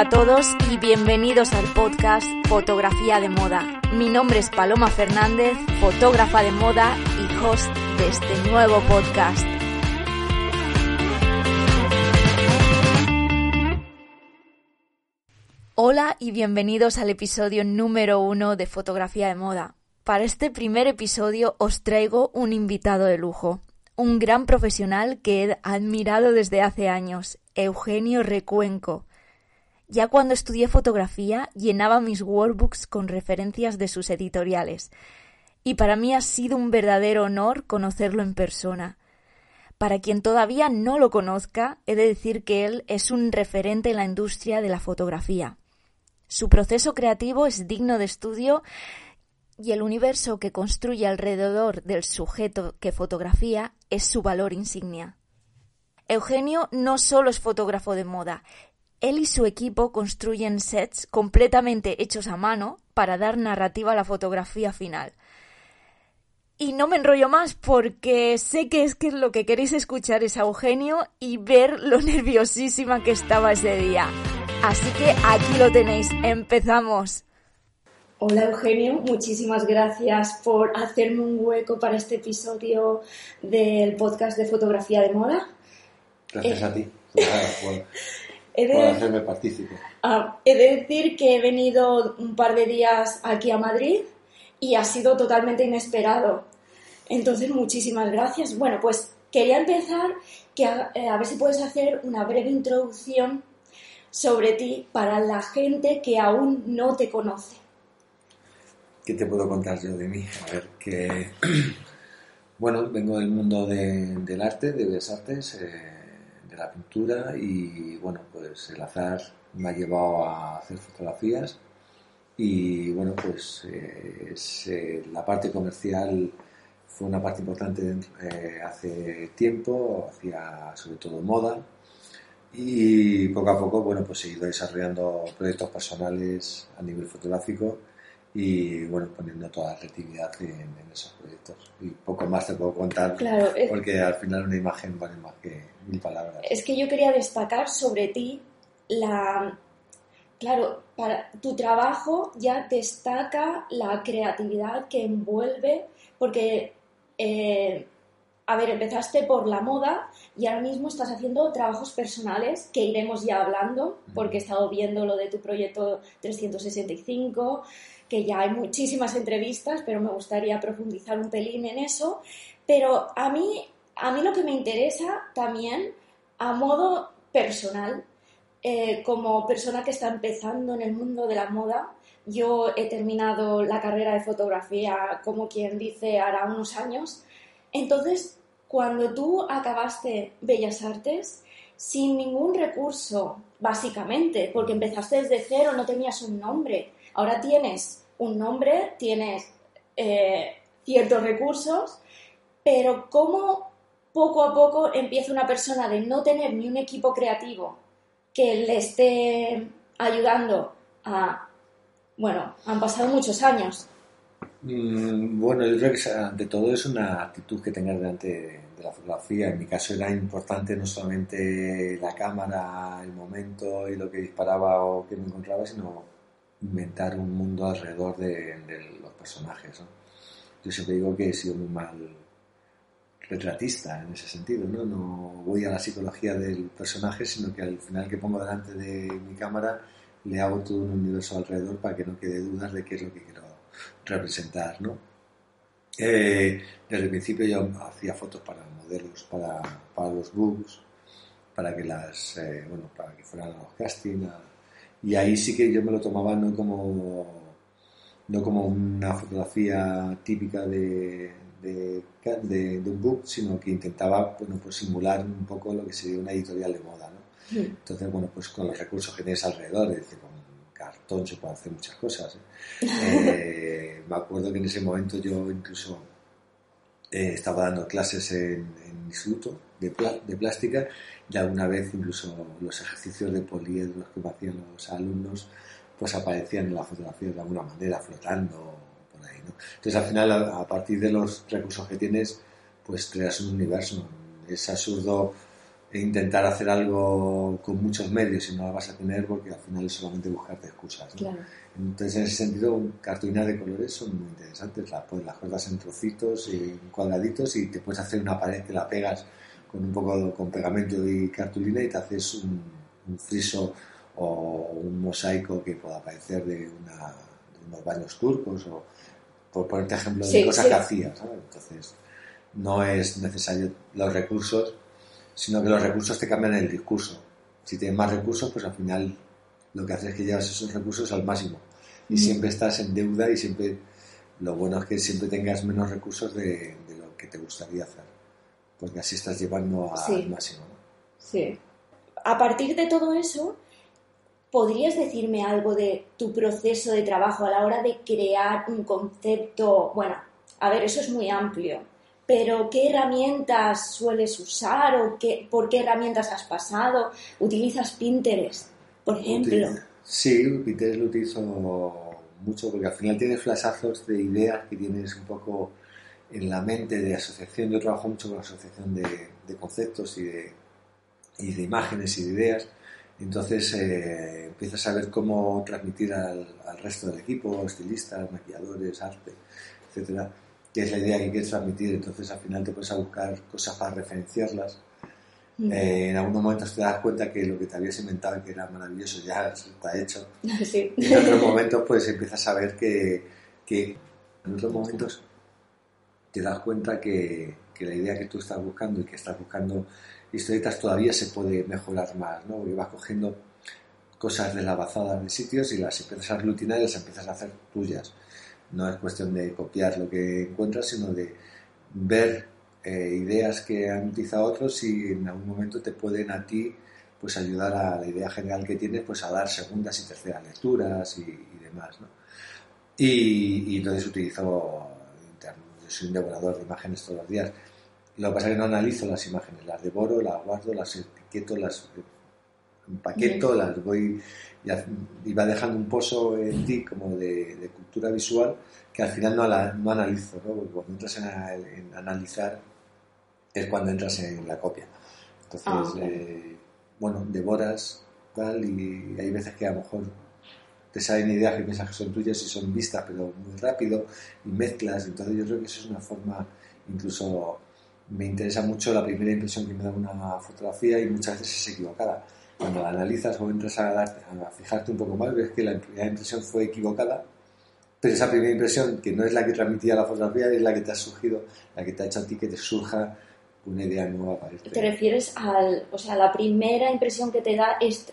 Hola a todos y bienvenidos al podcast Fotografía de Moda. Mi nombre es Paloma Fernández, fotógrafa de moda y host de este nuevo podcast. Hola y bienvenidos al episodio número uno de Fotografía de Moda. Para este primer episodio os traigo un invitado de lujo, un gran profesional que he admirado desde hace años, Eugenio Recuenco. Ya cuando estudié fotografía llenaba mis workbooks con referencias de sus editoriales, y para mí ha sido un verdadero honor conocerlo en persona. Para quien todavía no lo conozca, he de decir que él es un referente en la industria de la fotografía. Su proceso creativo es digno de estudio y el universo que construye alrededor del sujeto que fotografía es su valor insignia. Eugenio no solo es fotógrafo de moda, él y su equipo construyen sets completamente hechos a mano para dar narrativa a la fotografía final. Y no me enrollo más porque sé que es que lo que queréis escuchar es a Eugenio y ver lo nerviosísima que estaba ese día. Así que aquí lo tenéis, empezamos. Hola Eugenio, muchísimas gracias por hacerme un hueco para este episodio del podcast de fotografía de moda. Gracias a ti por, hacerme partícipe. Ah, he de decir que he venido un par de días aquí a Madrid y ha sido totalmente inesperado. Entonces, muchísimas gracias. Bueno, pues quería empezar que a eh, ver si puedes hacer una breve introducción sobre ti para la gente que aún no te conoce. ¿Qué te puedo contar yo de mí? A ver, que. Bueno, vengo del mundo del arte, de Bellas Artes, eh, de la pintura y, bueno, pues el azar me ha llevado a hacer fotografías y, bueno, pues eh, eh, la parte comercial fue una parte importante hace tiempo, hacía sobre todo moda y poco a poco, bueno, pues he ido desarrollando proyectos personales a nivel fotográfico y bueno, poniendo toda la creatividad en, esos proyectos. Y poco más te puedo contar, porque al final una imagen vale más que mil palabras. Es que yo quería destacar sobre ti la... Claro, para tu trabajo ya destaca la creatividad que envuelve, porque eh, a ver, empezaste por la moda y ahora mismo estás haciendo trabajos personales que iremos ya hablando, porque he estado viendo lo de tu proyecto 365, que ya hay muchísimas entrevistas, pero me gustaría profundizar un pelín en eso. Pero a mí, a mí lo que me interesa también, a modo personal, eh, como persona que está empezando en el mundo de la moda, yo he terminado la carrera de fotografía, como quien dice, hará unos años. Entonces, cuando tú acabaste Bellas Artes sin ningún recurso, básicamente, porque empezaste desde cero, no tenías un nombre, ahora tienes un nombre, tienes eh, ciertos recursos, pero ¿cómo poco a poco empieza una persona de no tener ni un equipo creativo que le esté ayudando a... Bueno, han pasado muchos años, Mm, bueno, yo creo que ante todo es una actitud que tengas delante de la fotografía. En mi caso era importante no solamente la cámara, el momento y lo que disparaba o que me encontraba, sino inventar un mundo alrededor de, los personajes. Yo siempre digo que he sido muy mal retratista en ese sentido, ¿no? No voy a la psicología del personaje, sino que al final que pongo delante de mi cámara le hago todo un universo alrededor para que no quede dudas de qué es lo que quiero representar, ¿no? Eh, desde el principio yo hacía fotos para modelos, para, para los books, para que las, eh, bueno, para que fueran a los casting, y ahí sí que yo me lo tomaba no como, no como una fotografía típica de, de, un book, sino que intentaba, bueno, pues simular un poco lo que sería una editorial de moda, ¿no? Entonces, bueno, pues con los recursos que tienes alrededor, es decir, cartón se puede hacer muchas cosas. ¿eh? Eh, me acuerdo que en ese momento yo incluso eh, estaba dando clases en instituto de, plástica y alguna vez incluso los ejercicios de poliedros que hacían los alumnos pues aparecían en la fotografía de alguna manera flotando por ahí. Entonces al final a, partir de los recursos que tienes pues creas un universo. Es absurdo e intentar hacer algo con muchos medios y no la vas a tener porque al final es solamente buscarte excusas. Entonces, en ese sentido, cartulinas de colores son muy interesantes. Las, pues, las cortas en trocitos y en cuadraditos y te puedes hacer una pared que la pegas con un poco con pegamento y cartulina y te haces un, friso o un mosaico que pueda parecer de, unos baños turcos o por ponerte ejemplo de cosas que hacías. Entonces, no es necesario los recursos sino que los recursos te cambian el discurso. Si tienes más recursos, pues al final lo que haces es que llevas esos recursos al máximo. Y siempre estás en deuda y siempre lo bueno es que siempre tengas menos recursos de, lo que te gustaría hacer. Porque así estás llevando al máximo. Sí. A partir de todo eso, ¿podrías decirme algo de tu proceso de trabajo a la hora de crear un concepto? Bueno, a ver, eso es muy amplio pero ¿qué herramientas sueles usar o qué, por qué herramientas has pasado? ¿Utilizas Pinterest, por ejemplo? Sí, Pinterest lo utilizo mucho porque al final tienes flashazos de ideas que tienes un poco en la mente de asociación. Yo trabajo mucho con la asociación de, conceptos y de, y de, imágenes y de ideas. Entonces eh, empiezas a ver cómo transmitir al, al resto del equipo, estilistas, maquilladores, arte, etcétera que es la idea que quieres transmitir, entonces al final te puedes a buscar cosas para referenciarlas. Eh, en algunos momentos te das cuenta que lo que te habías inventado que era maravilloso ya está hecho. Y en otros momentos pues empiezas a ver que, que, en otros momentos te das cuenta que, que, la idea que tú estás buscando y que estás buscando historietas todavía se puede mejorar más, ¿no? Porque vas cogiendo cosas de la bazada de sitios y las empiezas a aglutinar y las empiezas a hacer tuyas no es cuestión de copiar lo que encuentras, sino de ver eh, ideas que han utilizado otros y en algún momento te pueden a ti pues ayudar a la idea general que tienes pues a dar segundas y terceras lecturas y, demás ¿no? y, entonces utilizo soy un devorador de imágenes todos los días lo que pasa es que no analizo las imágenes las devoro, las guardo, las etiqueto las empaqueto, las voy y, va dejando un pozo en ti como de, cultura visual que al final no, no analizo, ¿no? porque cuando entras en, analizar es cuando entras en la copia. Entonces, ah, eh, bueno, devoras tal y hay veces que a lo mejor te salen ideas que piensas que son tuyas y son vistas, pero muy rápido y mezclas. Entonces yo creo que eso es una forma, incluso me interesa mucho la primera impresión que me da una fotografía y muchas veces es equivocada cuando analizas o entras a, a fijarte un poco más, ves que la primera impresión fue equivocada, pero esa primera impresión, que no es la que transmitía la fotografía, es la que te ha surgido, la que te ha hecho a ti que te surja una idea nueva para este. ¿Te refieres al, o sea, la primera impresión que te da es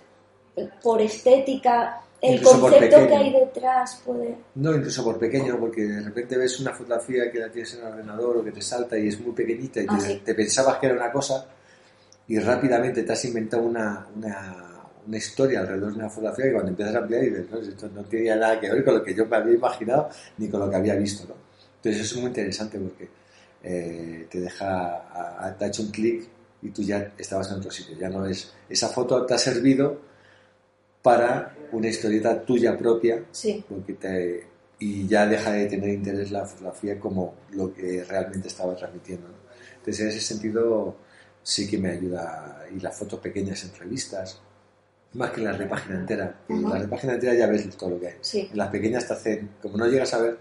por estética, el concepto que hay detrás puede... No, incluso por pequeño, porque de repente ves una fotografía que la tienes en el ordenador o que te salta y es muy pequeñita y ah, te pensabas que era una cosa y rápidamente te has inventado una, una, historia alrededor de una fotografía que cuando empiezas a ampliar y dices, no, esto no tenía nada que ver con lo que yo me había imaginado ni con lo que había visto. ¿no? Entonces eso es muy interesante porque eh, te deja, te ha hecho un clic y tú ya estabas en otro sitio. Ya no es, esa foto te ha servido para una historieta tuya propia sí. porque te, y ya deja de tener interés la fotografía como lo que realmente estaba transmitiendo. Entonces en ese sentido sí que me ayuda. Y las fotos pequeñas en revistas, más que las de página entera. En las de página entera ya ves todo lo que hay. En las pequeñas te hacen, como no llegas a ver,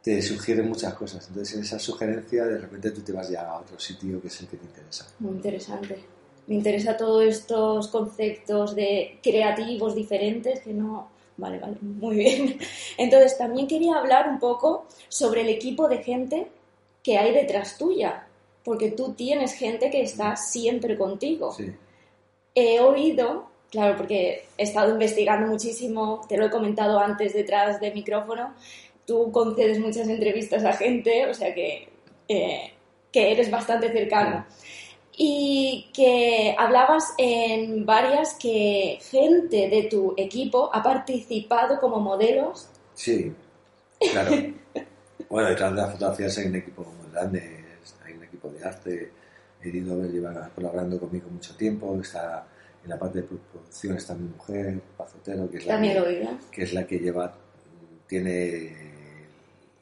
te sugieren muchas cosas. Entonces, en esa sugerencia, de repente tú te vas ya a otro sitio que es el que te interesa. Muy interesante. Me interesa todos estos conceptos de creativos diferentes que no. Vale, vale, muy bien. Entonces, también quería hablar un poco sobre el equipo de gente que hay detrás tuya porque tú tienes gente que está siempre contigo. He oído, claro, porque he estado investigando muchísimo, te lo he comentado antes detrás del micrófono, tú concedes muchas entrevistas a gente, o sea que, eh, que eres bastante cercano. Y que hablabas en varias que gente de tu equipo ha participado como modelos. Sí, claro. bueno, detrás de las fotografías hay un equipo muy grande de arte. Edith lleva colaborando conmigo mucho tiempo, está en la parte de producción está mi mujer, Pazotero, que es la, que, que, es la que lleva, tiene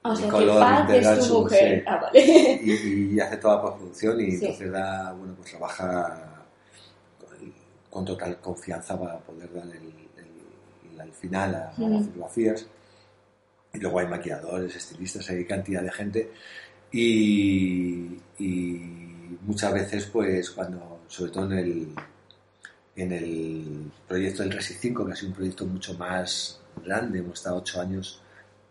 Ah, o el sea, que color integral es tu su- mujer. sí. Ah, vale. y, y hace toda la postproducción y Sí. entonces da, bueno, pues trabaja con, con total confianza para poder dar el, el- el final a, a Ujú. las fotografías. Y luego hay maquilladores, estilistas, hay cantidad de gente y, y muchas veces, pues cuando, sobre todo en el, en el proyecto del Resi 5, que ha sido un proyecto mucho más grande, hemos estado ocho años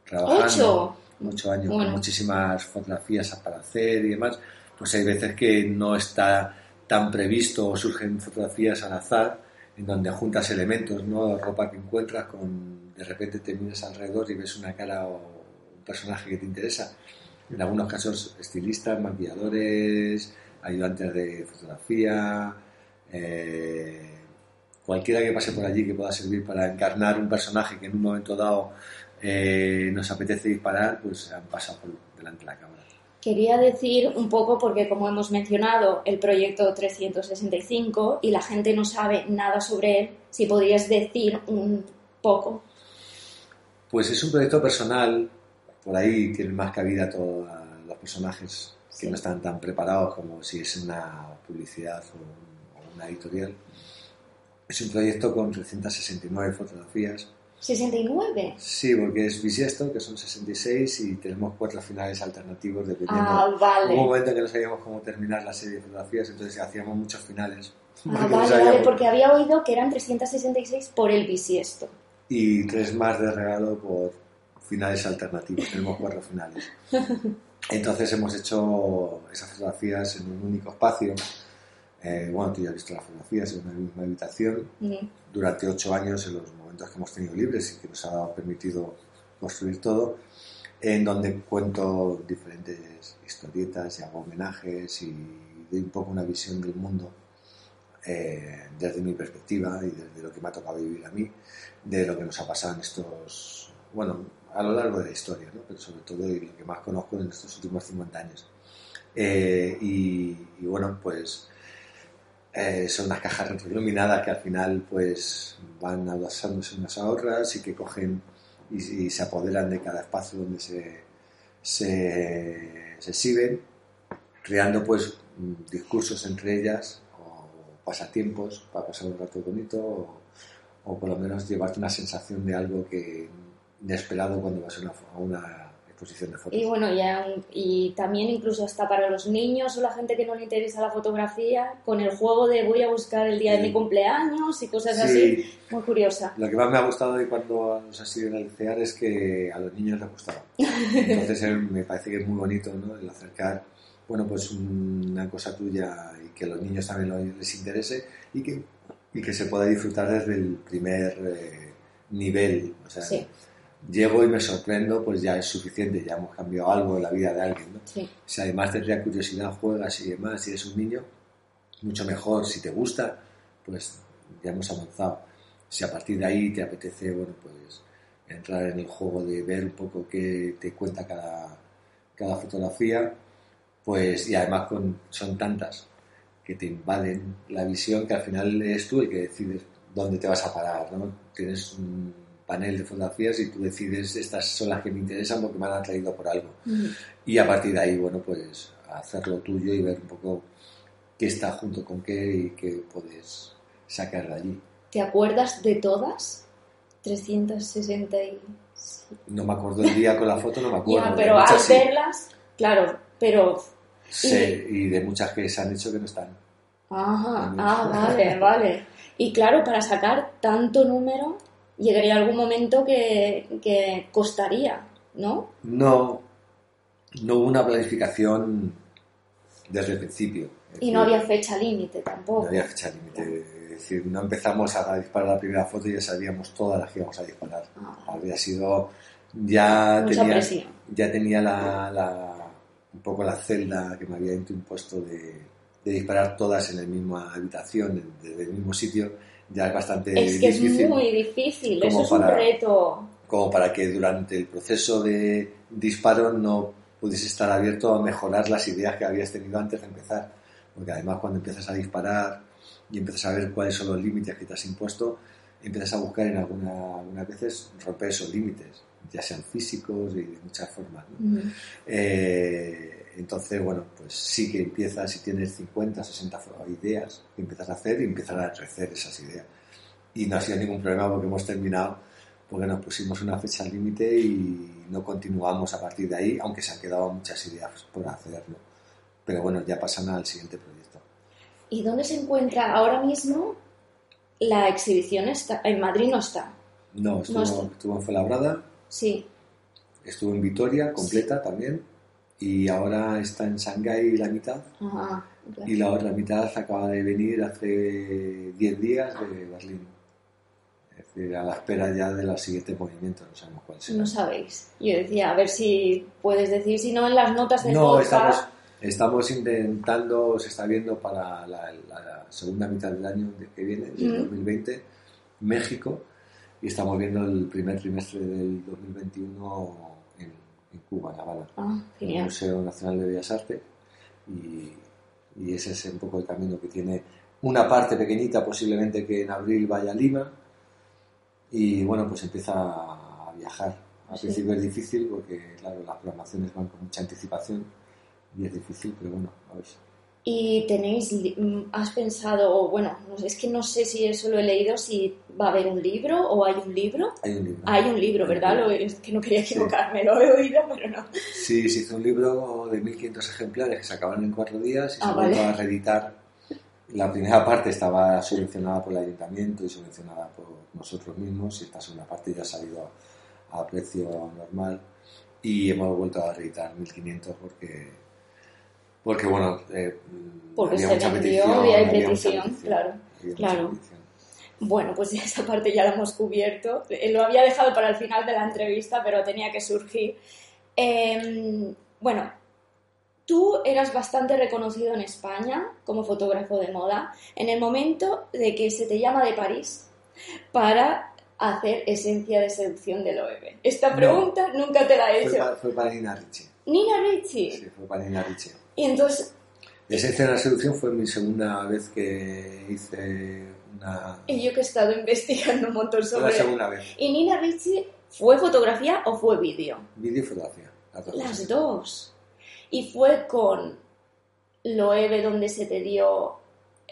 trabajando. ¿Ocho? Ocho años, Bueno. con muchísimas fotografías para hacer y demás, pues hay veces que no está tan previsto o surgen fotografías al azar en donde juntas elementos, ¿no? Ropa que encuentras con, de repente te miras alrededor y ves una cara o un personaje que te interesa. En algunos casos estilistas, maquilladores, ayudantes de fotografía, eh, cualquiera que pase por allí que pueda servir para encarnar un personaje que en un momento dado eh, nos apetece disparar, pues han pasado por delante de la cámara. Quería decir un poco, porque como hemos mencionado, el proyecto 365 y la gente no sabe nada sobre él, si podrías decir un poco. Pues es un proyecto personal, por ahí tienen más cabida todos los personajes que Sí. no están tan preparados como si es una publicidad o, un- o una editorial. Es un proyecto con 369 fotografías. 69. Sí, porque es bisiesto, que son 66, y tenemos cuatro finales alternativos dependiendo. Ah, Hubo un vale. momento en que no sabíamos cómo terminar la serie de fotografías, entonces hacíamos muchos finales. Ah, vale, vale, porque había oído que eran 366 por el bisiesto. y tres más de regalo por finales alternativos. Tenemos cuatro finales. Entonces hemos hecho esas fotografías en un único espacio. Eh, bueno, tú ya has visto las fotografías en una misma habitación durante ocho años en los momentos que hemos tenido libres y que nos ha permitido construir todo, en donde cuento diferentes historietas y hago homenajes y doy un poco una visión del mundo eh, desde mi perspectiva y desde lo que me ha tocado vivir a mí, de lo que nos ha pasado en estos, bueno, a lo largo de la historia, ¿no? pero sobre todo de lo que más conozco en estos últimos 50 años. Eh, y, y bueno, pues eh, son unas cajas retroiluminadas que al final pues van adosándose unas a otras y que cogen y, y se apoderan de cada espacio donde se, se, se exhiben, creando pues discursos entre ellas o pasatiempos para pasar un rato bonito o, o por lo menos llevarte una sensación de algo que inesperado cuando vas a una, a una exposición de fotos. Y bueno, ya, y también incluso hasta para los niños o la gente que no le interesa la fotografía, con el juego de voy a buscar el día de mi cumpleaños y cosas Sí. así, muy curiosa. Lo que más me ha gustado de cuando nos ha sido en el CEAR es que a los niños les gustaba. Entonces eh, me parece que es muy bonito ¿no? el acercar bueno, pues una cosa tuya y que a los niños también les interese y que, y que se pueda disfrutar desde el primer eh, nivel. O sea, Sí. Llego y me sorprendo, pues ya es suficiente, ya hemos cambiado algo en la vida de alguien. ¿no? Sí. Si además tendría curiosidad, juegas y demás, si eres un niño, mucho mejor. Si te gusta, pues ya hemos avanzado. Si a partir de ahí te apetece, bueno, pues entrar en el juego de ver un poco qué te cuenta cada, cada fotografía, pues y además con, son tantas que te invaden la visión que al final eres tú el que decides dónde te vas a parar, ¿no? Tienes un panel de fotografías y tú decides estas son las que me interesan porque me han atraído por algo Mm. y a partir de ahí, bueno, pues hacer lo tuyo y ver un poco qué está junto con qué y qué puedes sacar de allí. ¿Te acuerdas de todas? 360 y... No me acuerdo el día con la foto, no me acuerdo. Ya, pero al sí. verlas, claro, pero... Sé, y de muchas que se han hecho que no están. Ajá, ah, vale, vale. Y claro, para sacar tanto número, llegaría algún momento que, que costaría, ¿no? No, no hubo una planificación desde el principio. Y no había fecha límite no tampoco. había fecha límite. Es decir, no empezamos a disparar la primera foto y ya sabíamos todas las que íbamos a disparar. Ah, Había sido. Ya mucha tenía, presión. ya tenía la, la- un poco la celda que me había impuesto de, de disparar todas en la misma habitación, desde el mismo sitio, ya es bastante Es que difícil. es muy difícil, eso es un para- reto. Como para que durante el proceso de disparo no pudiese estar abierto a mejorar las ideas que habías tenido antes de empezar. Porque además cuando empiezas a disparar y empiezas a ver cuáles son los límites que te has impuesto, empiezas a buscar en alguna, algunas veces romper esos límites, ya sean físicos y de muchas formas. ¿no? Eh, entonces, bueno, pues sí que empiezas, si tienes 50, 60 ideas, empiezas a hacer y empiezan a crecer esas ideas. Y no ha sido ningún problema porque hemos terminado, porque nos pusimos una fecha límite y no continuamos a partir de ahí, aunque se han quedado muchas ideas por hacerlo. Pero bueno, ya pasan al siguiente proyecto. ¿Y dónde se encuentra ahora mismo la exhibición? Está, en Madrid no está. No, estuvo, No está. estuvo en Fuenlabrada, Sí. estuvo en Vitoria, completa también, y ahora está en Shanghái la mitad. Ajá. Y la otra mitad acaba de venir hace 10 días de Berlín. Es decir, a la espera ya de los siguientes movimientos, no sabemos cuál será. No sabéis. Yo decía, a ver si puedes decir, si no en las notas del No, estamos, estamos intentando, se está viendo para la, la segunda mitad del año de- que viene, del Mm. 2020, México, y estamos viendo el primer trimestre del 2021 en, Cuba, en. Ah, en el. Museo Nacional de Bellas Artes y, y ese es un poco el camino que tiene una parte pequeñita posiblemente que en abril vaya a Lima y bueno pues empieza a viajar al Sí. principio es difícil porque claro las programaciones van con mucha anticipación y es difícil pero bueno a ver Y tenéis, mm, has pensado, o bueno, es que no sé si eso lo he leído, si va a haber un libro o hay un libro. hay un libro Hay un libro, ¿verdad? Lo, es que no quería equivocarme, lo he oído, pero no. Sí, se hizo un libro de 1500 ejemplares que se acabaron en cuatro días y Ah, se volvió vale. a reeditar. La primera parte estaba subvencionada por el ayuntamiento y subvencionada por nosotros mismos y esta segunda parte ya ha salido a precio normal y hemos vuelto a reeditar 1500 porque porque bueno eh, Porque había se mucha vendió petición, y hay había mucha petición, claro, claro. petición. Bueno, pues esa parte ya la hemos cubierto. Eh, Lo había dejado para el final de la entrevista, pero tenía que surgir. Eh, bueno, tú eras bastante reconocido en España como fotógrafo de moda en el momento de que se te llama de París para hacer esencia de seducción del OEB. Esta No. pregunta nunca te la he Fue, hecho. pa- fue para Nina Ricci. Nina Ricci. Sí, fue para Nina Ricci. Y entonces, Esencia de la seducción fue mi segunda vez que hice una... y yo que he estado investigando un montón Fue la sobre... segunda vez. ¿Y Nina Ricci fue fotografía o fue vídeo? Vídeo y fotografía. las dos Las dos. Y fue con Loewe donde se te dio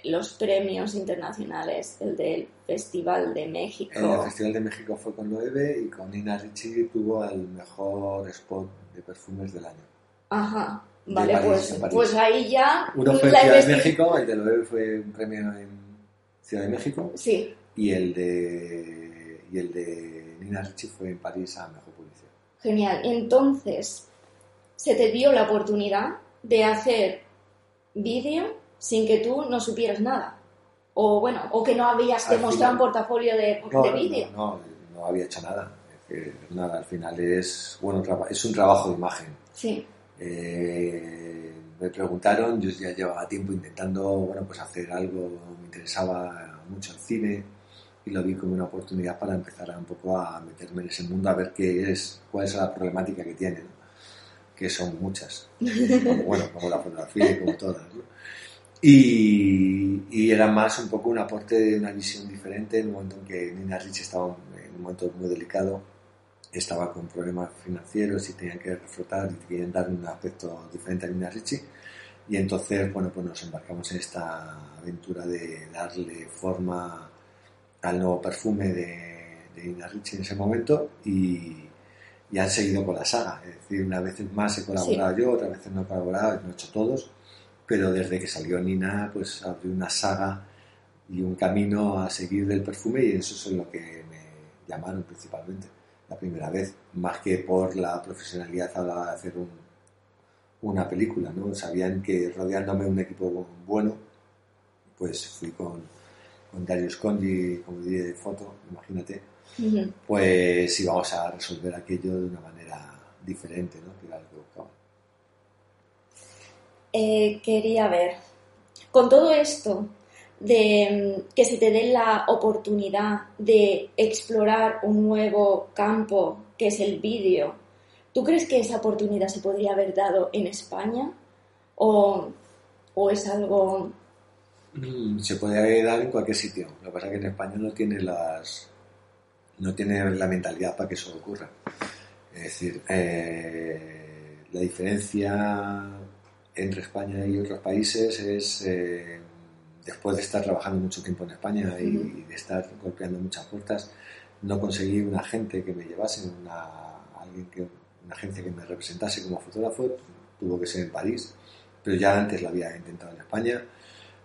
los premios internacionales, el del Festival de En el México. Festival de México fue con Loewe y con Nina Ricci tuvo el mejor spot de perfumes del año. Ajá. Vale, París, pues, pues ahí ya Uno fue en Ciudad de México, el de Loewe fue un premio en Ciudad de México Sí, y el de, y el de Nina Ricci fue en París a Mejor Publicidad. genial. Entonces, se te dio la oportunidad de hacer vídeo sin que tú no supieras nada. O bueno, o que no habías demostrado un portafolio de, No, de no, vídeo. no, no, no había hecho nada. Nada, al final es, bueno, es un trabajo de imagen. Sí. Eh, me preguntaron, yo ya llevaba tiempo intentando bueno, pues hacer algo, me interesaba mucho el cine y lo vi como una oportunidad para empezar a un poco a meterme en ese mundo, a ver qué es, cuál es la problemática que tiene, ¿no? que son muchas, como, bueno, como la fotografía y como todas. ¿no? Y, y era más un poco un aporte de una visión diferente en un momento en que Nina Ricci estaba en un momento muy delicado estaba con problemas financieros y tenían que reflotar y querían dar un aspecto diferente a Nina Ricci. Y entonces, bueno, pues nos embarcamos en esta aventura de darle forma al nuevo perfume de, de Nina Ricci en ese momento y, y han seguido con la saga. Es decir, una vez más he colaborado yo, otras veces no he colaborado, no he hecho todos, pero desde que salió Nina, pues abrió una saga y un camino a seguir del perfume y eso es lo que me llamaron principalmente la primera vez, más que por la profesionalidad a la hora de hacer un, una película, ¿no? Sabían que rodeándome un equipo bueno, pues fui con, con Dario Scondi como director de foto, imagínate, pues íbamos a resolver aquello de una manera diferente, ¿no? Que era lo que buscaban. Eh, quería ver, con todo esto de mm, que se te dé la oportunidad de explorar un nuevo campo que es el vídeo, ¿tú crees que esa oportunidad se podría haber dado en España? ¿O, o es algo Mm, Se puede dar en cualquier sitio. Lo que pasa es que en España no tiene las no tiene la mentalidad para que eso ocurra. Es decir, eh, la diferencia entre España y otros países es eh, después de estar trabajando mucho tiempo en España y, de estar golpeando muchas puertas, no conseguí un agente que me llevase, una, alguien que, una agencia que me representase como fotógrafo, tuvo que ser en París, pero ya antes lo había intentado en España.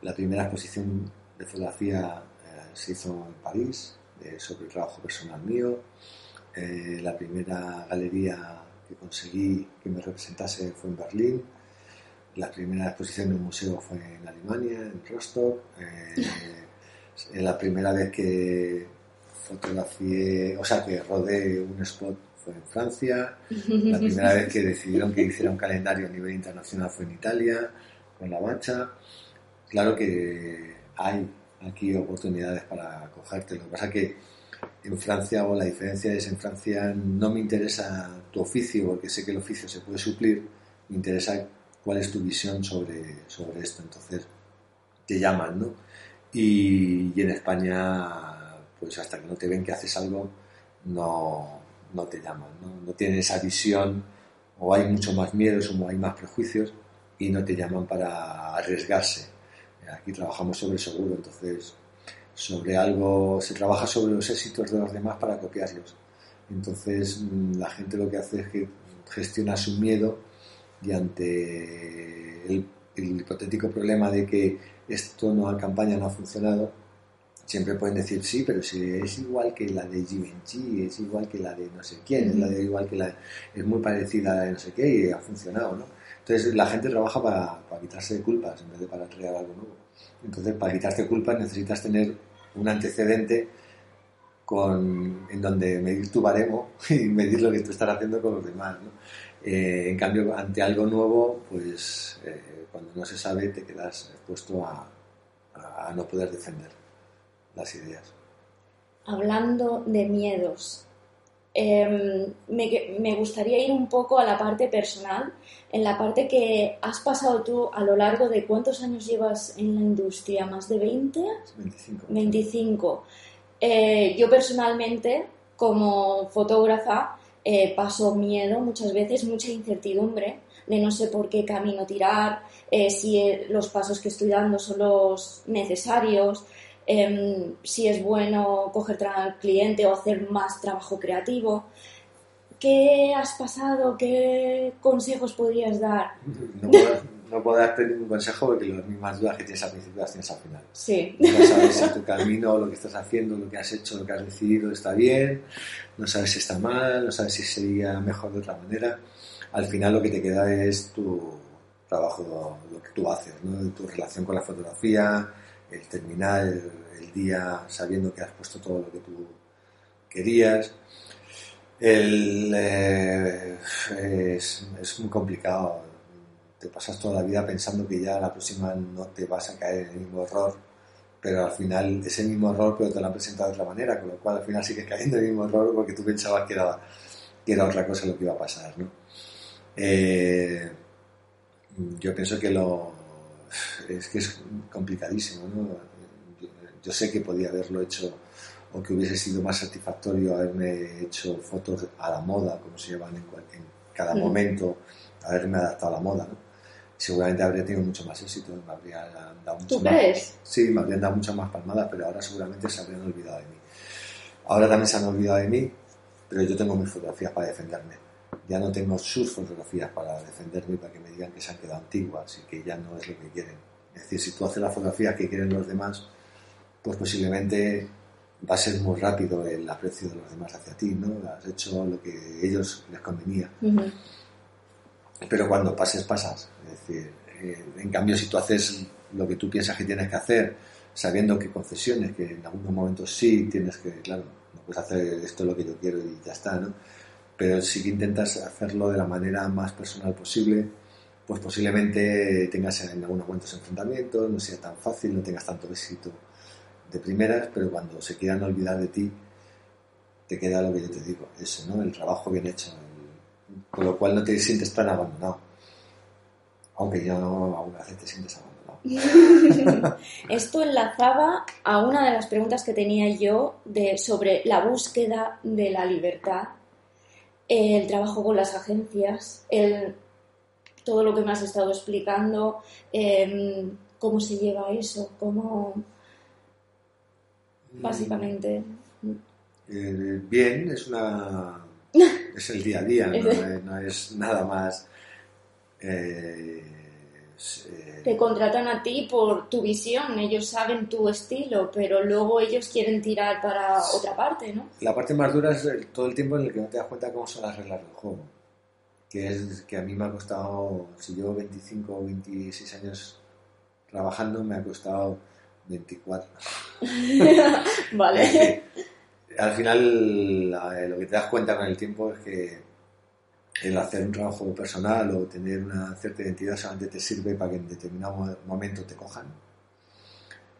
La primera exposición de fotografía eh, se hizo en París, eh, sobre el trabajo personal mío. Eh, la primera galería que conseguí que me representase fue en Berlín. La primera exposición un museo fue en Alemania, en Rostock. Eh, la primera vez que fotografié, o sea, que rodé un spot fue en Francia. La primera vez que decidieron que hiciera un calendario a nivel internacional fue en Italia, con la Mancha. Claro que hay aquí oportunidades para cogerte. Lo que pasa que en Francia, o la diferencia es en Francia, no me interesa tu oficio, porque sé que el oficio se puede suplir, me interesa cuál es tu visión sobre, sobre esto. Entonces, te llaman, ¿no? Y, y en España, pues hasta que no te ven que haces algo, no, no te llaman, ¿no? No tienen esa visión, o hay mucho más miedos, o hay más prejuicios, y no te llaman para arriesgarse. Aquí trabajamos sobre seguro, entonces sobre algo, se trabaja sobre los éxitos de los demás para copiarlos. Entonces la gente lo que hace es que gestiona su miedo y ante el, el hipotético problema de que esto no campaña no ha funcionado, siempre pueden decir sí, pero si es igual que la de Givenchy, es igual que la de no sé quién, es la de igual que la es muy parecida a la de no sé qué y ha funcionado, ¿no? Entonces la gente trabaja para, para quitarse culpas en vez de para crear algo nuevo. Entonces para quitarte culpas necesitas tener un antecedente con, en donde medir tu baremo y medir lo que tú estás haciendo con los demás. ¿no? Eh, en cambio, ante algo nuevo, pues eh, cuando no se sabe te quedas expuesto a, a, no poder defender las ideas. Hablando de miedos, eh, me, me, gustaría ir un poco a la parte personal, en la parte que has pasado tú a lo largo de cuántos años llevas en la industria, más de 20? 25. 25. Eh, yo personalmente, como fotógrafa, eh, paso miedo muchas veces, mucha incertidumbre de no sé por qué camino tirar, eh, si los pasos que estoy dando son los necesarios, eh, si es bueno coger al cliente o hacer más trabajo creativo. ¿Qué has pasado? ¿Qué consejos podrías dar? No puedo darte ningún consejo porque las mismas dudas que tienes al principio las tienes al final. Sí. No sabes si tu camino, lo que estás haciendo, lo que has hecho, lo que has decidido está bien, no sabes si está mal, no sabes si sería mejor de otra manera. Al final lo que te queda es tu trabajo, lo que tú haces, ¿no? tu relación con la fotografía, el terminar el, el día sabiendo que has puesto todo lo que tú querías. El, eh, es, es, muy complicado. Te pasas toda la vida pensando que ya la próxima no te vas a caer en el mismo error, pero al final es el mismo error, pero te lo han presentado de otra manera, con lo cual al final sigues cayendo en el mismo error porque tú pensabas que era, que era otra cosa lo que iba a pasar. ¿no? Eh, yo pienso que lo es que es complicadísimo. ¿no? Yo, yo sé que podía haberlo hecho o que hubiese sido más satisfactorio haberme hecho fotos a la moda, como se llevan en, cualquier, en cada mm. momento, haberme adaptado a la moda. ¿no? Seguramente habría tenido mucho más éxito, me habría dado mucho ¿Tú más, crees? Sí, me habrían dado muchas más palmadas, pero ahora seguramente se habrían olvidado de mí. Ahora también se han olvidado de mí, pero yo tengo mis fotografías para defenderme. Ya no tengo sus fotografías para defenderme, para que me digan que se han quedado antiguas y que ya no es lo que quieren. Es decir, si tú haces las fotografías que quieren los demás, pues posiblemente va a ser muy rápido el aprecio de los demás hacia ti, ¿no? Has hecho lo que a ellos les convenía. Uh -huh. Pero cuando pases, pasas. Es decir, eh, en cambio, si tú haces lo que tú piensas que tienes que hacer, sabiendo que concesiones, que en algunos momentos sí tienes que, claro, no puedes hacer esto lo que yo quiero y ya está, ¿no? Pero sí que intentas hacerlo de la manera más personal posible, pues posiblemente tengas en algunos momentos enfrentamientos, no sea tan fácil, no tengas tanto éxito de primeras, pero cuando se quieran olvidar de ti, te queda lo que yo te digo, eso, ¿no? El trabajo bien hecho, con lo cual no te sientes tan abandonado. Aunque ya no, aún a veces te sientes abandonado. Esto enlazaba a una de las preguntas que tenía yo de, sobre la búsqueda de la libertad, el trabajo con las agencias, el, todo lo que me has estado explicando, em, cómo se lleva eso, cómo básicamente. Eh, bien, es una es el día a día, no, es nada más. Eh, eh, Te contratan a ti por tu visión, ellos saben tu estilo, pero luego ellos quieren tirar para otra parte, ¿no? La parte más dura es todo el tiempo en el que no te das cuenta cómo son las reglas del juego. Que es que a mí me ha costado, si llevo 25 o 26 años trabajando, me ha costado 24. vale. Al final lo que te das cuenta con el tiempo es que el hacer un trabajo personal o tener una cierta identidad solamente te sirve para que en determinado momento te cojan.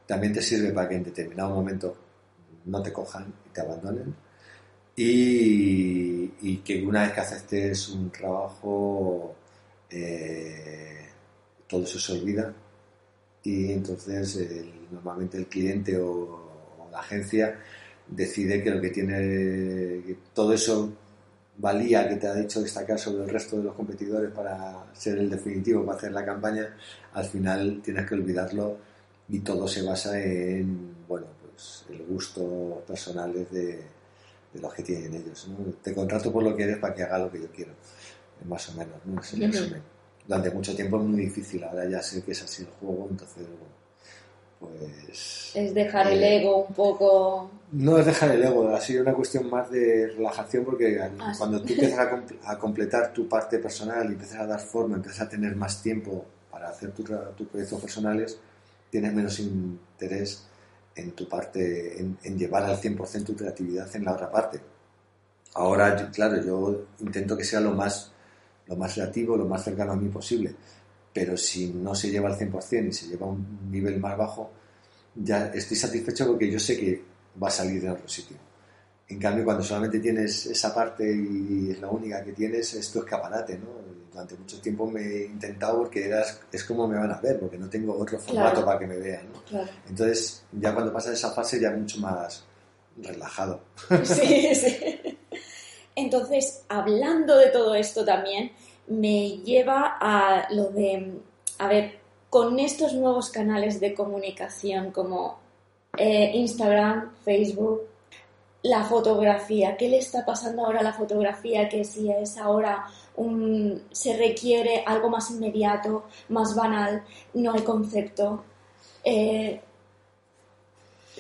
También te sirve para que en determinado momento no te cojan y te abandonen. Y, que una vez que aceptes un trabajo, eh, todo eso se olvida. Y entonces normalmente el cliente o la agencia decide que lo que tiene, todo eso valía que te ha dicho destacar sobre el resto de los competidores para ser el definitivo, para hacer la campaña, al final tienes que olvidarlo y todo se basa en, bueno, pues el gusto personal de, de los que tienen ellos. Te contrato por lo que eres para que haga lo que yo quiero, más o menos, ¿no? Durante mucho tiempo es muy difícil, ahora ya sé que es así el juego, entonces, bueno, pues... Es dejar el eh, ego un poco... No es dejar el ego, ha sido una cuestión más de relajación porque ah, cuando tú empiezas a, completar tu parte personal y empiezas a dar forma, empiezas a tener más tiempo para hacer tus proyectos personales, tienes menos interés en tu parte, en, llevar al 100% tu creatividad en la otra parte. Ahora, claro, yo intento que sea lo más, lo más creativo, lo más cercano a mí posible pero si no se lleva al 100% y se lleva a un nivel más bajo, ya estoy satisfecho porque yo sé que va a salir de otro sitio. En cambio, cuando solamente tienes esa parte y es la única que tienes, es tu escaparate, ¿no? Durante mucho tiempo me he intentado porque es como me van a ver, porque no tengo otro formato para que me vean, ¿no? Entonces, ya cuando pasa esa fase ya mucho más relajado. Sí, sí. Entonces, hablando de todo esto también, me lleva a lo de, a ver, con estos nuevos canales de comunicación como eh, Instagram, Facebook, la fotografía, ¿qué le está pasando ahora a la fotografía? Que si es ahora se requiere algo más inmediato, más banal, no hay concepto. Eh,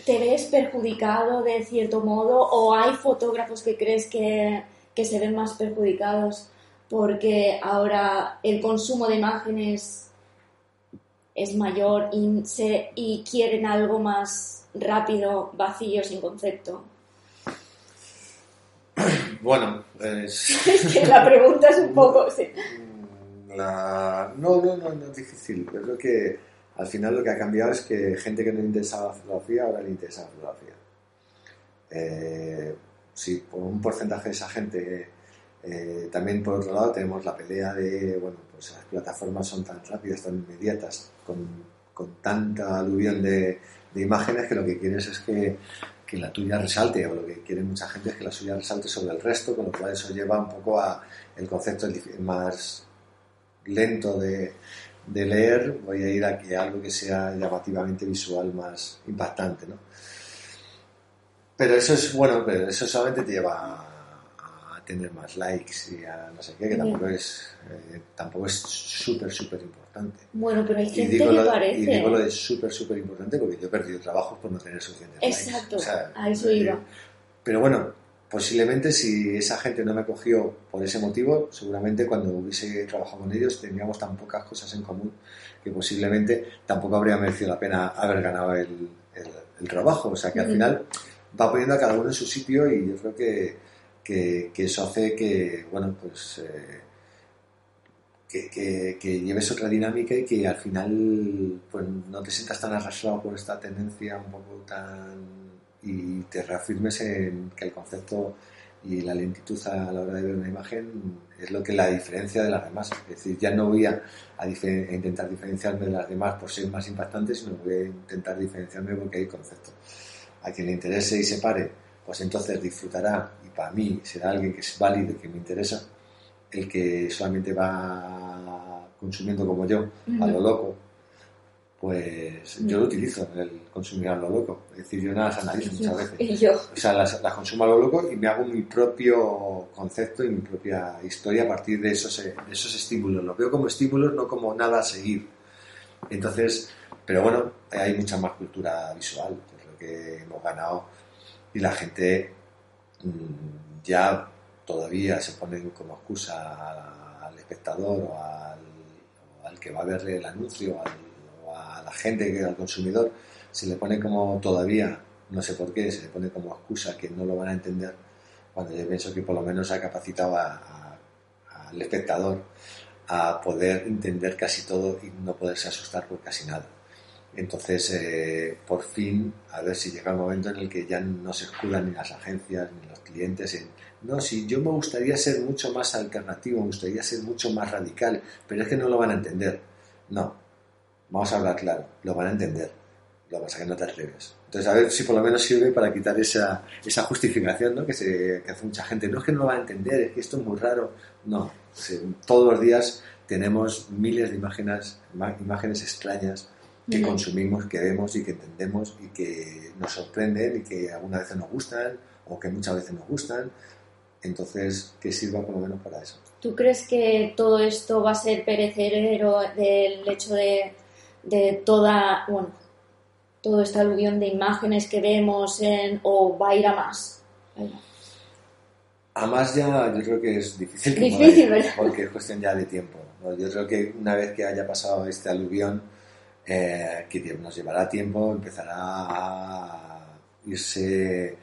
¿Te ves perjudicado de cierto modo o hay fotógrafos que crees que, que se ven más perjudicados porque ahora el consumo de imágenes es mayor y, quieren algo más rápido, vacío, sin concepto. Bueno, es... que la pregunta es un poco... No, no, no, no es difícil. Yo creo que al final lo que ha cambiado es que gente que no le interesaba la fotografía ahora le interesa la fotografía. Eh, si por un porcentaje de esa gente eh, también, por otro lado, tenemos la pelea de, bueno, pues las plataformas son tan rápidas, tan inmediatas, con, con tanta aluvión de, de, imágenes que lo que quieres es que, que, la tuya resalte, o lo que quiere mucha gente es que la suya resalte sobre el resto, con lo cual eso lleva un poco a el concepto más lento de, de leer, voy a ir a que algo que sea llamativamente visual más impactante, ¿no? Pero eso es, bueno, pero eso solamente te lleva tener más likes y a no sé qué, que tampoco es eh, tampoco es súper, súper importante. Bueno, pero hay gente que parece. Y digo lo de súper, súper importante porque yo he perdido trabajos por no tener suficientes Exacto, a eso eh, iba. Pero bueno, posiblemente si esa gente no me cogió por ese motivo, seguramente cuando hubiese trabajado con ellos tendríamos tan pocas cosas en común que posiblemente tampoco habría merecido la pena haber ganado el, el, trabajo. O sea que al final va poniendo a cada uno en su sitio y yo creo que que, eso hace que, bueno, pues eh, que, lleves otra dinámica y que al final pues, no te sientas tan arrastrado por esta tendencia un poco tan... y te reafirmes en que el concepto y la lentitud a la hora de ver una imagen es lo que la diferencia de las demás. Es decir, ya no voy a, a intentar diferenciarme de las demás por ser más impactante, sino voy a intentar diferenciarme porque hay concepto. A quien le interese y se pare, pues entonces disfrutará para mí será alguien que es válido que me interesa. El que solamente va consumiendo como yo, a lo loco, pues yo lo utilizo el consumir a lo loco. Es decir, yo nada las analizo muchas veces. Y yo. O sea, las, consumo a lo loco y me hago mi propio concepto y mi propia historia a partir de esos, de esos estímulos. Lo veo como estímulos, no como nada a seguir. Entonces, pero bueno, hay mucha más cultura visual, es lo que hemos ganado. Y la gente ya todavía se pone como excusa al, espectador o al, o al, que va a verle el anuncio, al a la gente, que al consumidor, se le pone como todavía, no sé por qué, se le pone como excusa que no lo van a entender, cuando yo pienso que por lo menos ha capacitado al espectador a poder entender casi todo y no poderse asustar por casi nada. Entonces, eh, por fin, a ver si llega el momento en el que ya no se escudan ni las agencias ni los clientes en, no, si yo me gustaría ser mucho más alternativo, me gustaría ser mucho más radical, pero es que no lo van a entender. No, vamos a hablar claro, lo van a entender. Lo que pasa que no te atreves. Entonces, a ver si por lo menos sirve para quitar esa, esa justificación ¿no? que, se, que hace mucha gente. No es que no lo va a entender, es que esto es muy raro. No, todos los días tenemos miles de imágenes, imágenes extrañas que consumimos, que vemos y que entendemos y que nos sorprenden y que algunas veces nos gustan o que muchas veces nos gustan. Entonces, que sirva por lo menos para eso. ¿Tú crees que todo esto va a ser perecedero del hecho de de toda, bueno, todo este aluvión de imágenes que vemos en, o va a ir a más? A más ya yo creo que es difícil, difícil porque es cuestión ya de tiempo. Yo creo que una vez que haya pasado este aluvión, eh, que nos llevará tiempo, empezará a irse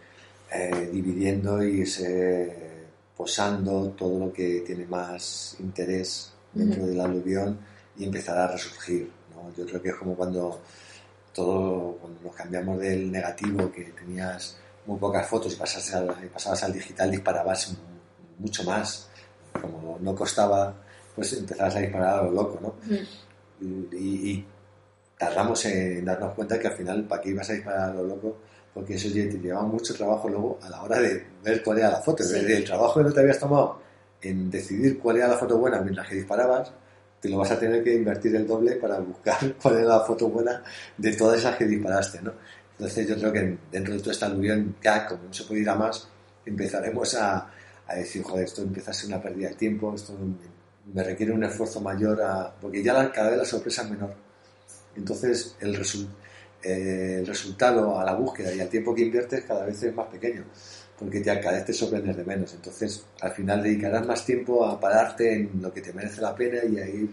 eh, dividiendo y irse posando todo lo que tiene más interés dentro del aluvión y empezará a resurgir. Yo creo que es como cuando todo, cuando nos cambiamos del negativo, que tenías muy pocas fotos y pasabas al, pasabas al digital, disparabas mucho más. Como no costaba, pues empezabas a disparar a lo loco, ¿no? y, tardamos en darnos cuenta que al final, ¿para qué ibas a disparar a lo loco? Porque eso te llevaba mucho trabajo luego a la hora de ver cuál era la foto. El trabajo que no te habías tomado en decidir cuál era la foto buena mientras que disparabas, te lo vas a tener que invertir el doble para buscar cuál es la foto buena de todas esas que disparaste, ¿no? Entonces yo creo que dentro de toda esta aluvión, ya como no se puede ir a más, empezaremos a, a, decir, joder, esto empieza a ser una pérdida de tiempo, esto me requiere un esfuerzo mayor, a, porque ya cada vez la sorpresa es menor. Entonces el, eh, el resultado a la búsqueda y al tiempo que inviertes cada vez es más pequeño porque ya cada vez te sorprendes de menos. Entonces, al final dedicarás más tiempo a pararte en lo que te merece la pena y a ir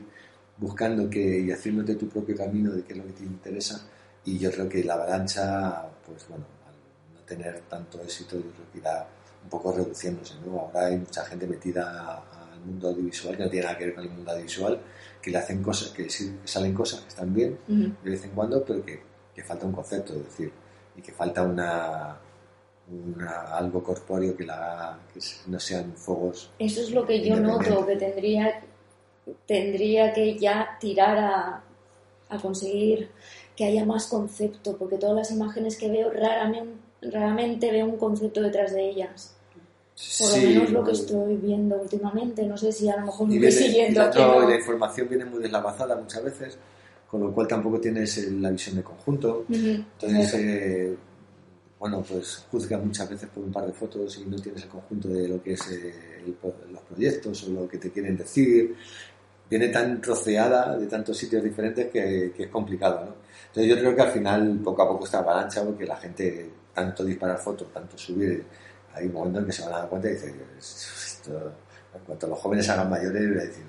buscando que, y haciéndote tu propio camino de qué es lo que te interesa. Y yo creo que la avalancha, pues bueno, al no tener tanto éxito, yo creo que irá un poco reduciéndose. ¿no? Ahora hay mucha gente metida al mundo audiovisual que no tiene nada que ver con el mundo audiovisual, que le hacen cosas, que, salen cosas que están bien de vez en cuando, pero que, que falta un concepto, es decir, y que falta una, algo corpóreo que, la, que no sean fuegos. Eso es lo que yo noto, que tendría, tendría que ya tirar a, a conseguir que haya más concepto, porque todas las imágenes que veo raramente, raramente veo un concepto detrás de ellas. Por lo menos lo que estoy viendo últimamente. No sé si a lo mejor me estoy siguiendo. La, no, la información viene muy deslavazada muchas veces, con lo cual tampoco tienes la visión de conjunto. Entonces, bueno, pues juzga muchas veces por un par de fotos y no tienes el conjunto de lo que es eh, los proyectos o lo que te quieren decir. Viene tan troceada de tantos sitios diferentes que, es complicado, ¿no? Entonces yo creo que al final poco a poco está avalancha porque la gente tanto disparar fotos, tanto subir, hay un momento en que se van a dar cuenta y dicen, en cuanto los jóvenes hagan mayores, voy a decir,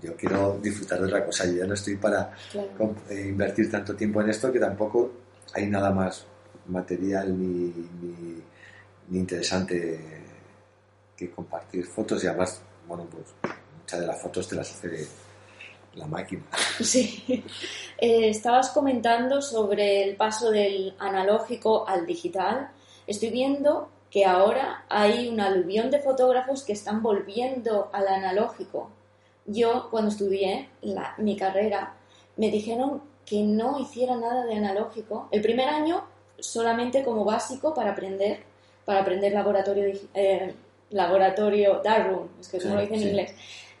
yo quiero disfrutar de otra cosa, yo ya no estoy para eh, invertir tanto tiempo en esto que tampoco hay nada más material ni, ni, interesante que compartir fotos y además, bueno, pues muchas de las fotos te las hace la máquina. Sí. Eh, estabas comentando sobre el paso del analógico al digital. Estoy viendo que ahora hay un aluvión de fotógrafos que están volviendo al analógico. Yo, cuando estudié mi carrera, me dijeron que no hiciera nada de analógico. El primer año solamente como básico para aprender, para aprender laboratorio, eh, laboratorio Darwin, es que como lo dice en inglés.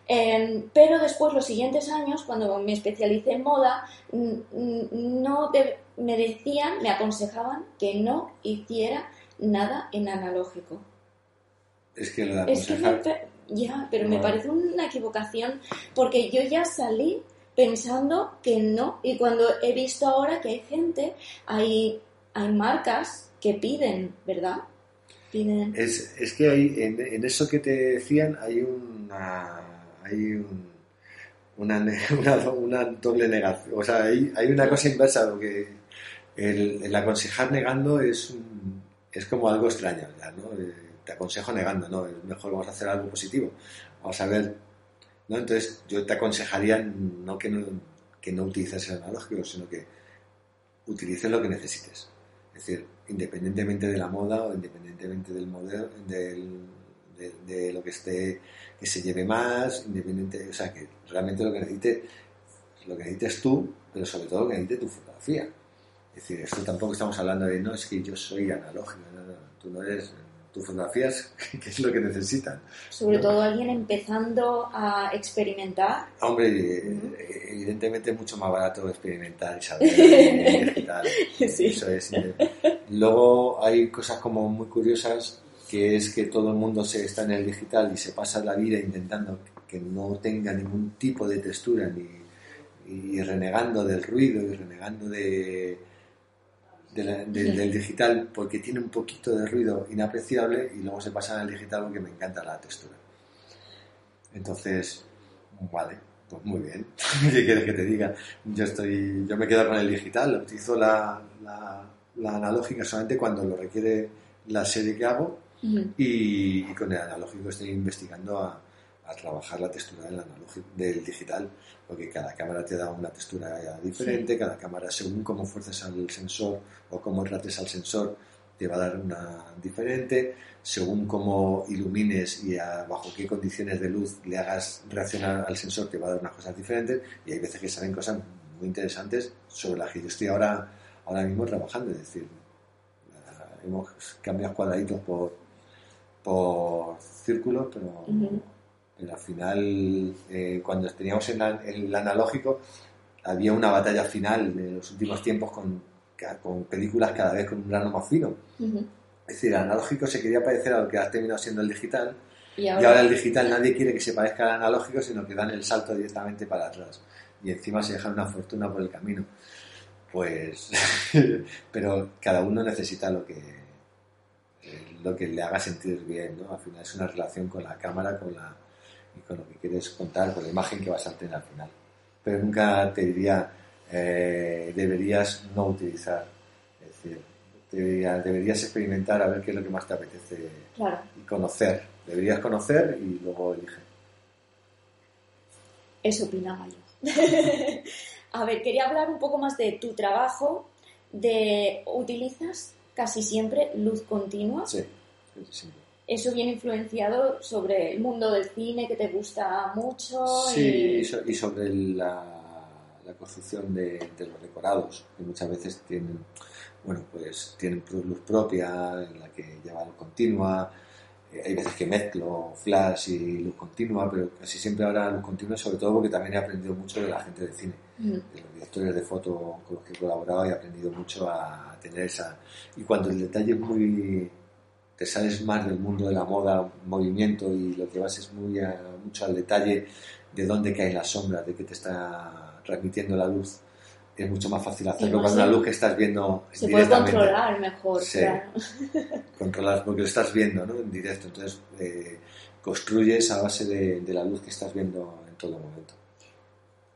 Em, pero después, los siguientes años, cuando me especialicé en moda, no me decían, me aconsejaban que no hiciera nada en analógico. Es que lo de aconsejar... ya, pero me parece una equivocación porque yo ya salí pensando que no. Y cuando he visto ahora que hay gente, hay, hay marcas que piden, ¿verdad? Piden... Es, es que hay, en, en, eso que te decían hay una hay una, una, doble negación. O sea, hay, hay una cosa inversa, porque el, el, aconsejar negando es, es como algo extraño, ¿no? Eh, te aconsejo negando, ¿no? Mejor vamos a hacer algo positivo. Vamos a ver, ¿no? Entonces, yo te aconsejaría no que no, que no utilices el analógico, sino que utilices lo que necesites. Es decir, independientemente de la moda o independientemente del modelo, del, de, lo que esté, que se lleve más, independiente, o sea, que realmente lo que necesite, lo que necesites tú, pero sobre todo lo que necesite tu fotografía. Es decir, esto tampoco estamos hablando de, no, es que yo soy analógico, tú no eres, tus fotografías, ¿qué es lo que necesitan? Sobre todo alguien empezando a experimentar. Hombre, eh, evidentemente es mucho más barato experimentar y saber digital. sí. Eso es. Luego hay cosas como muy curiosas que es que todo el mundo se está en el digital y se pasa la vida intentando que no tenga ningún tipo de textura ni, y renegando del ruido y renegando de, del digital porque tiene un poquito de ruido inapreciable y luego se pasa al digital porque me encanta la textura. Entonces, vale, pues muy bien. ¿Qué quieres que te diga? Yo estoy, yo me quedo con el digital, utilizo la, la, la analógica solamente cuando lo requiere la serie que hago y, con el analógico estoy investigando a, trabajar la textura del, del digital, porque cada cámara te da una textura diferente, cada cámara según cómo fuerces al sensor o cómo trates al sensor te va a dar una diferente, según cómo ilumines y bajo qué condiciones de luz le hagas reaccionar al sensor te va a dar unas cosas diferentes. Y hay veces que salen cosas muy interesantes sobre las que yo estoy ahora, ahora mismo trabajando, es decir, hemos cambiado cuadraditos por, por círculos, pero, al final, eh, cuando teníamos el, el, analógico, había una batalla final en los últimos tiempos con, con películas cada vez con un grano más fino. Es decir, el analógico se quería parecer a lo que ha terminado siendo el digital. Y ahora, el digital nadie quiere que se parezca al analógico, sino que dan el salto directamente para atrás. Y encima se dejan una fortuna por el camino. Pues, pero cada uno necesita lo que, lo que le haga sentir bien, ¿no? Al final es una relación con la cámara con la, y con lo que quieres contar, con la imagen que vas a tener al final. Pero nunca te diría, eh, deberías no utilizar, es decir, deberías experimentar a ver qué es lo que más te apetece y conocer. Deberías conocer y luego elige. Eso opinaba yo. a ver, quería hablar un poco más de tu trabajo, de utilizas casi siempre luz continua. Sí, sí. Eso viene influenciado sobre el mundo del cine que te gusta mucho. Sí, y, sobre la, construcción de, los decorados, que muchas veces tienen, bueno, pues tienen luz propia en la que lleva luz continua. Eh, hay veces que mezclo flash y luz continua, pero casi siempre ahora luz continua, sobre todo porque también he aprendido mucho de la gente del cine, de los directores de foto con los que he colaborado, y he aprendido mucho a tener esa... Y cuando el detalle es muy... te sales más del mundo de la moda, movimiento y lo que vas es muy mucho al detalle de dónde cae la sombra, de qué te está transmitiendo la luz. Es mucho más fácil hacerlo cuando la luz que estás viendo se puede controlar mejor sí, claro. controlas porque lo estás viendo ¿no? en directo entonces eh, construyes a base de, de la luz que estás viendo en todo momento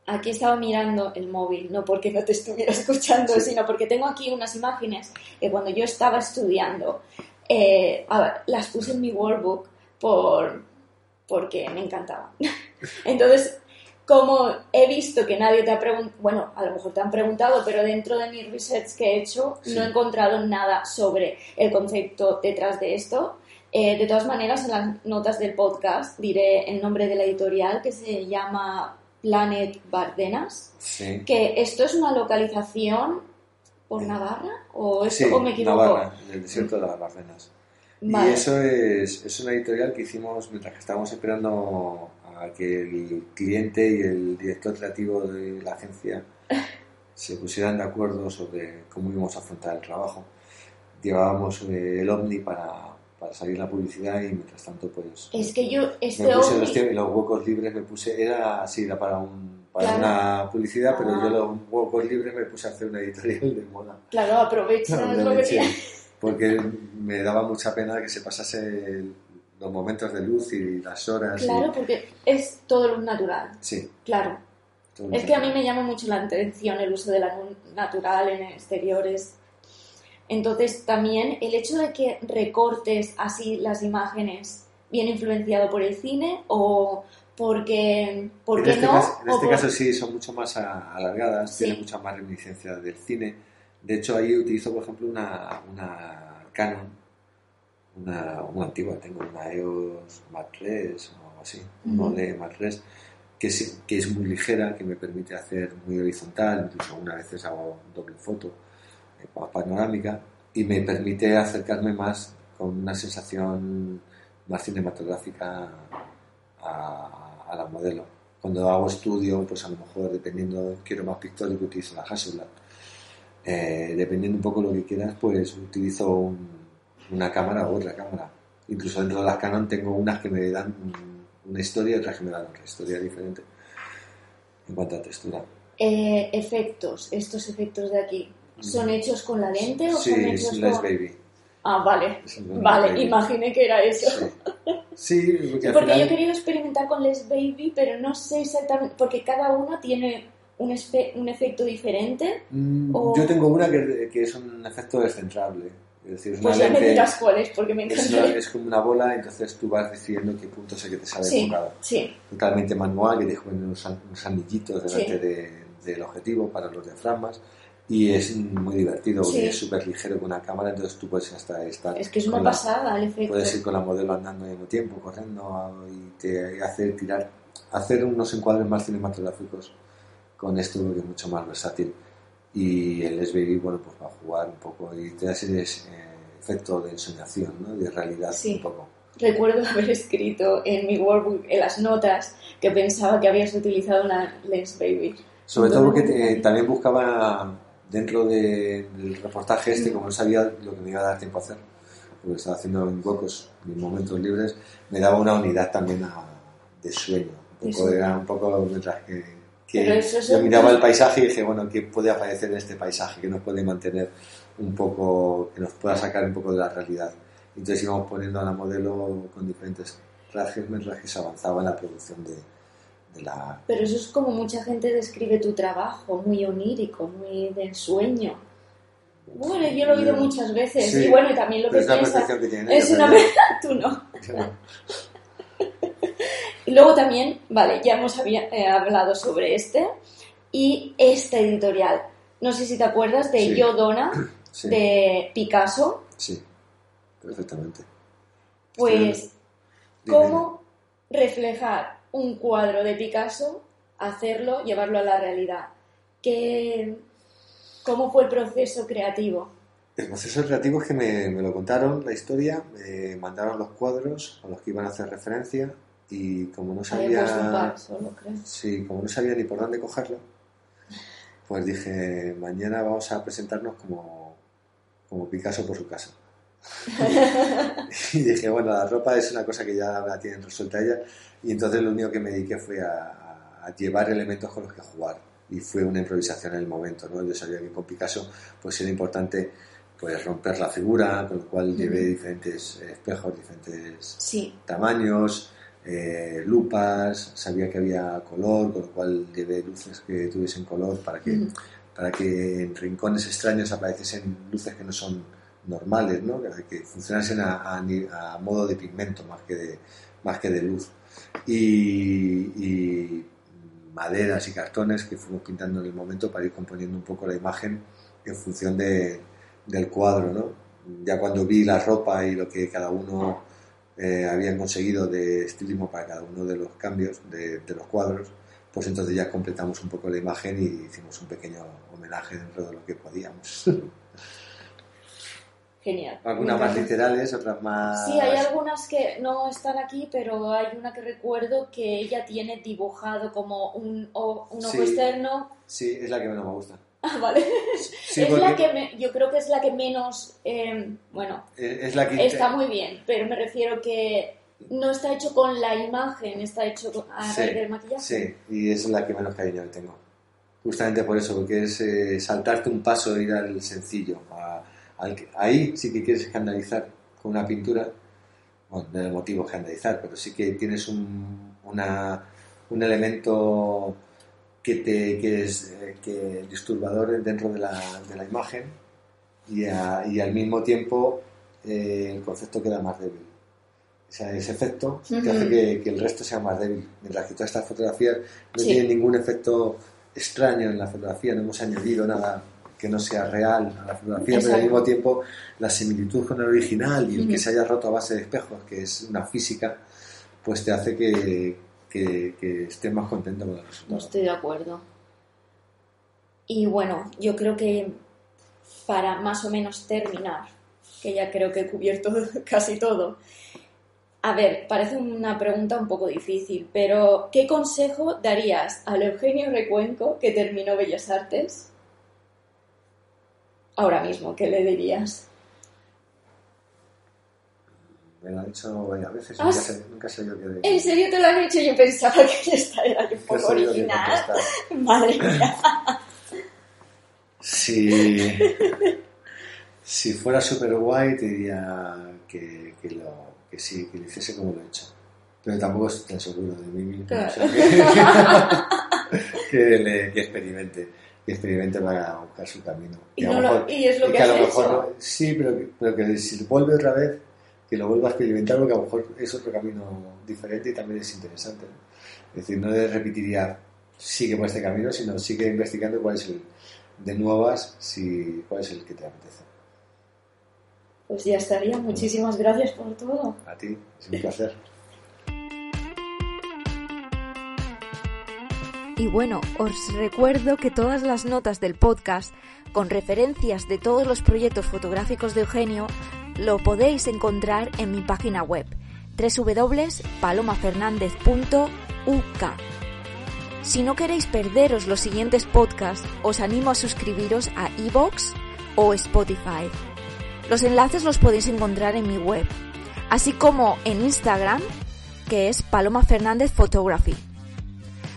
aquí estaba mirando el móvil, no porque no te estuviera escuchando, sino porque tengo aquí unas imágenes que cuando yo estaba estudiando, eh, las puse en mi workbook por, porque me encantaban. Entonces, como he visto que nadie te ha preguntado, bueno, a lo mejor te han preguntado, pero dentro de mi research que he hecho Sí. no he encontrado nada sobre el concepto detrás de esto. Eh, de todas maneras, en las notas del podcast diré el nombre de la editorial que se llama Planet Bardenas, Sí. que esto es una localización por Navarra o, es, Sí, o me equivoco. Navarra, en el desierto de las Bardenas. Vale. Y eso es, es una editorial que hicimos mientras que estábamos esperando a que el cliente y el director creativo de la agencia se pusieran de acuerdo sobre cómo íbamos a afrontar el trabajo. Llevábamos eh, el Omni para, para salir la publicidad y mientras tanto pues Es que yo, este me puse ovni- los, los huecos libres me puse era así era para un para Claro. una publicidad pero Ah. yo los huecos libres me puse a hacer una editorial de moda Claro, aprovecha Claro, lo que porque me daba mucha pena que se pasase el- los momentos de luz y las horas. y- Claro, porque es todo luz natural. sí. Claro. todo Es que a mí me llama mucho la atención el uso de la luz natural en exteriores. Entonces, también el hecho de que recortes así las imágenes viene influenciado por el cine o porque, ¿por En qué este, no? caso, en este por- caso sí son mucho más alargadas, Sí. tienen mucha más reminiscencia del cine. De hecho, ahí utilizo, por ejemplo, una, una Canon, una, una antigua, tengo una EOS Mark III o algo así, un Ujú. OLED Mark III, que es, que es muy ligera, que me permite hacer muy horizontal, incluso algunas veces hago doble foto, eh, pa- panorámica, y me permite acercarme más con una sensación más cinematográfica a, a la modelo. Cuando hago estudio, pues a lo mejor dependiendo, quiero más pictórico, utilizo la Hasselblad. Eh, dependiendo un poco lo que quieras, pues utilizo un- una cámara u otra cámara. Incluso dentro de las Canon tengo unas que me dan un- una historia y otras que me dan otra historia diferente en cuanto a textura. Eh, efectos, estos efectos de aquí, ¿son hechos con la lente o Sí, son es hechos Les con...? Baby. Ah, vale. Es Vale, Baby. imaginé que era eso. Sí, Sí, porque Porque yo he final... querido experimentar con Les Baby, pero no sé exactamente, porque cada uno tiene un, espe- un efecto diferente. Mm, o- Yo tengo una que, que es un efecto descentrable. Es decir, es una Pues ya me dirás cuál es, porque me es, encanta. una- es como una bola, entonces tú vas decidiendo qué punto es el que te sale Sí, enfocado. sí, Totalmente manual, que te ponen unos, unos anillitos delante Sí. de- del objetivo para los diafragmas. Y es muy divertido, porque Sí. es súper ligero con una cámara, entonces tú puedes hasta estar. es que es una la- pasada el efecto. Puedes ir con la modelo andando al mismo tiempo, corriendo, y te hace tirar, hacer unos encuadres más cinematográficos con esto, porque es mucho más versátil. Y el Baby, bueno, pues va a jugar un poco y te da ese eh, efecto de ensoñación, ¿no? de realidad Sí. un poco. Recuerdo haber escrito en mi workbook, en las notas, que pensaba que habías utilizado una Lens Baby. Sobre todo porque te- también buscaba dentro de- del reportaje este, como no sabía lo que me iba a dar tiempo a hacer, porque estaba haciendo en huecos mis momentos libres, me daba una unidad también a- de sueño. Un poco, era un poco mientras que, es yo miraba el paisaje y dije, bueno, ¿qué puede aparecer en este paisaje? que nos puede mantener un poco, que nos pueda sacar un poco de la realidad? Entonces íbamos poniendo a la modelo con diferentes trajes mientras que se avanzaba en la producción de, de la, Pero eso es como mucha gente describe tu trabajo, muy onírico, muy de ensueño. Bueno, yo lo he oído muchas veces. Sí, y bueno, y también lo que es la piensa percepción que tienen es una ¿verdad? tú no. Y luego también, vale, ya hemos había- eh, hablado sobre este y esta editorial. No sé si te acuerdas de Sí. Yo Donna, Sí, de Picasso. sí, perfectamente. Pues, Dime, ¿cómo reflejar un cuadro de Picasso, hacerlo, llevarlo a la realidad? ¿Qué, ¿Cómo fue el proceso creativo? El proceso creativo es que me, me lo contaron, la historia, me mandaron los cuadros a los que iban a hacer referencia y como no sabía, solo, sí, como no sabía ni por dónde cogerlo, pues dije, mañana vamos a presentarnos como, como Picasso por su casa. Y dije, bueno, la ropa es una cosa que ya la tienen resuelta ella y entonces lo único que me dediqué fue a, a llevar elementos con los que jugar y fue una improvisación en el momento, ¿no? Yo sabía que con Picasso pues era importante pues romper la figura, con lo cual llevé Ujú. diferentes espejos, diferentes Sí, tamaños, eh, lupas, sabía que había color, con lo cual llevé luces que tuviesen color para que, Ujú. para que en rincones extraños apareciesen luces que no son normales, ¿no? que, funcionasen a, modo de pigmento más que de, más que de luz. Y, maderas y cartones que fuimos pintando en el momento para ir componiendo un poco la imagen en función de, del cuadro, ¿no? Ya cuando vi la ropa y lo que cada uno eh, habían conseguido de estilismo para cada uno de los cambios de, los cuadros, pues entonces ya completamos un poco la imagen y hicimos un pequeño homenaje dentro de lo que podíamos. Genial. Algunas más literales, otras más... Sí, hay algunas que no están aquí, pero hay una que recuerdo que ella tiene dibujado como un, o, un ojo Sí. externo. Sí, es la que menos me gusta. Ah, vale. Sí, es la que me- yo creo que es la que menos, eh, bueno, es es la que... está muy bien, pero me refiero que no está hecho con la imagen, está hecho a Sí, raíz del maquillaje. Sí, y es la que menos cariño le tengo. Justamente por eso, porque es eh, saltarte un paso, ir al sencillo. a- ahí sí que quieres escandalizar con una pintura, bueno, no es el motivo escandalizar, pero sí que tienes un, una- un elemento que, te, que es eh, que disturbador dentro de la, de la imagen y, a- y al mismo tiempo eh, el concepto queda más débil. O sea, ese efecto Ujú. hace que, que el resto sea más débil. Mientras que todas estas fotografías no Sí. tienen ningún efecto extraño en la fotografía, no hemos añadido nada que no sea real a la fotografía, pero al mismo tiempo la similitud con el original y el que se haya roto a base de espejos, que es una física, pues te hace que, que, que estés más contento con el resultado. estoy de acuerdo. Y bueno, yo creo que para más o menos terminar, que ya creo que he cubierto casi todo. A ver, parece una pregunta un poco difícil, pero ¿qué consejo darías al Eugenio Recuenco que terminó Bellas Artes? Ahora mismo, ¿qué le dirías? Me lo han hecho varias veces, Ah, nunca sé, nunca sé yo qué ¿En serio te lo han hecho? Yo pensaba que esta era un poco original. Madre mía. Si, si fuera super guay, te diría que, que, lo, que sí, que lo hiciese como lo he hecho. Pero tampoco estoy tan seguro de mí mismo. Claro. o sea que, que, le- que experimente, que experimente para buscar su camino. Y, no lo- y es lo y que, que a lo mejor no- sí, pero que, pero que si vuelve otra vez, que lo vuelva a experimentar, porque a lo mejor es otro camino diferente y también es interesante. ¿no? Es decir, no le repetiría sigue por este camino, sino sigue investigando cuál es el de nuevas, si, cuál es el que te apetece. Pues ya estaría. Muchísimas gracias por todo. A ti, es un placer. Y bueno, os recuerdo que todas las notas del podcast, con referencias de todos los proyectos fotográficos de Eugenio, lo podéis encontrar en mi página web www.palomafernandez.uk. Si no queréis perderos los siguientes podcasts, os animo a suscribiros a iVoox o Spotify. Los enlaces los podéis encontrar en mi web, así como en Instagram, que es Paloma Fernández Photography.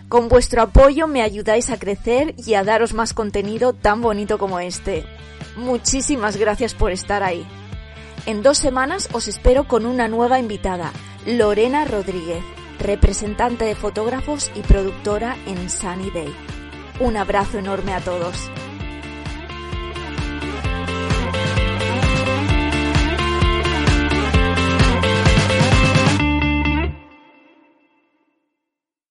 Con vuestro apoyo me ayudáis a crecer y a daros más contenido tan bonito como este. Muchísimas gracias por estar ahí. En dos semanas os espero con una nueva invitada, Lorena Rodríguez, representante de fotógrafos y productora en Sunny Day. Un abrazo enorme a todos.